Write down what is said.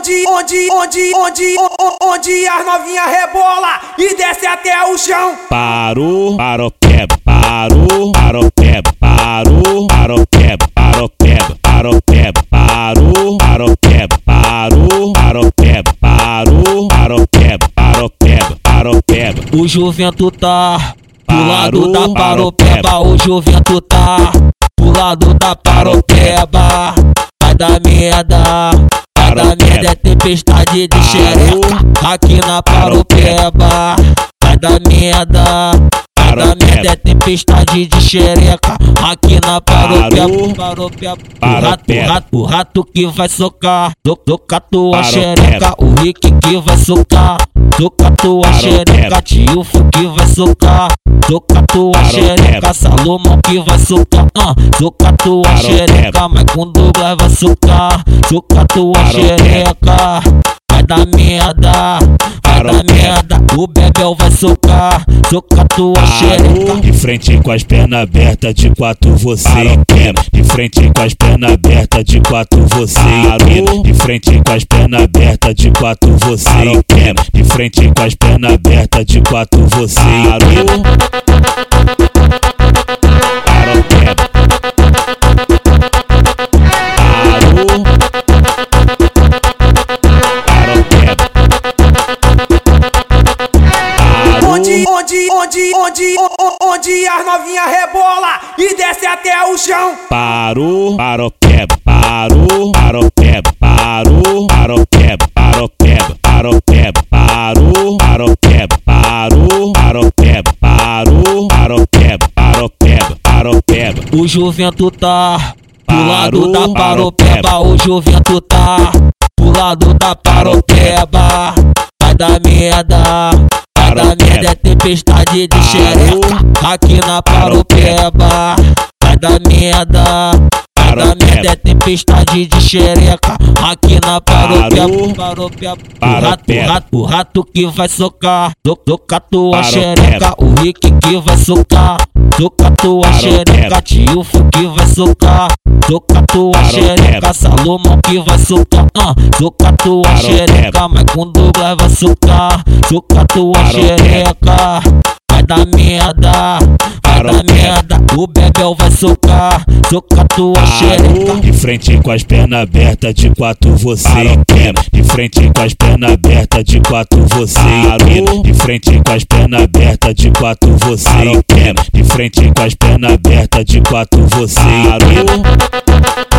onde, onde, onde, onde, onde as novinha rebola e desce até o chão. Parou, parou, peba, parou, parou, peba, parou, parou, peba, parou, peba, parou, peba, parou, parou, peba, parou, parou, peba, parou, parou, peba, parou, peba, parou, peba. O juvento tá do lado da paropeba, o juvento tá do lado da paropeba. Vai dar merda, dar merda, é. tempestade de xereca. aqui na paropeba. Vai dar merda, vai dar merda, é tempestade de xereca. Aqui na paropeba. O rato, rato, rato que vai socar, socar tua xereca, o Rick que vai socar. Soca tua xereca, tio que vai socar. Soca tua xereca, Salomão que vai socar. Uh, soca tua xereca, mas com Douglas vai socar. Soca tua xereca, vai dar merda. Vai dar merda, o Bebel vai socar. Soca tua xereca. De frente com as pernas abertas, de quatro você empina. De frente com as pernas abertas, de quatro você empina. De frente com as pernas abertas, de quatro você empina. De frente com as pernas abertas, de quatro você empina. Onde, onde, onde, onde as novinha rebola e desce até o chão. Parou, parou, peba, parou, parou, peba, parou, parou, peba, parou, peba, parou, peba, parou, parou, peba, parou, parou, peba, parou, parou, peba, parou, peba, parou, peba. O juvento tá do lado da paropeba, o juvento tá do lado da paropeba. Dar merda, vai dar merda, é tempestade de xereca. Aqui na paropeba. Vai dar merda, vai dar merda, é tempestade de xereca. Aqui na paropeba. O rato, rato, rato que vai socar, socar tua xereca, o Rick que vai socar. Soca tua xereca, tio que vai socar. Soca tua xereca, Salomão que vai socar. Uh, soca tua xereca, mas com Douglas vai socar. Soca tua xereca, vai dar merda. Vai dar merda, o Bebel vai socar. Soca tua xereca. De frente com as pernas abertas, de quatro você empina. De frente com as pernas abertas, de quatro você empina. De frente com as pernas abertas, de quatro você empina. De frente com as pernas abertas, de quatro você empina.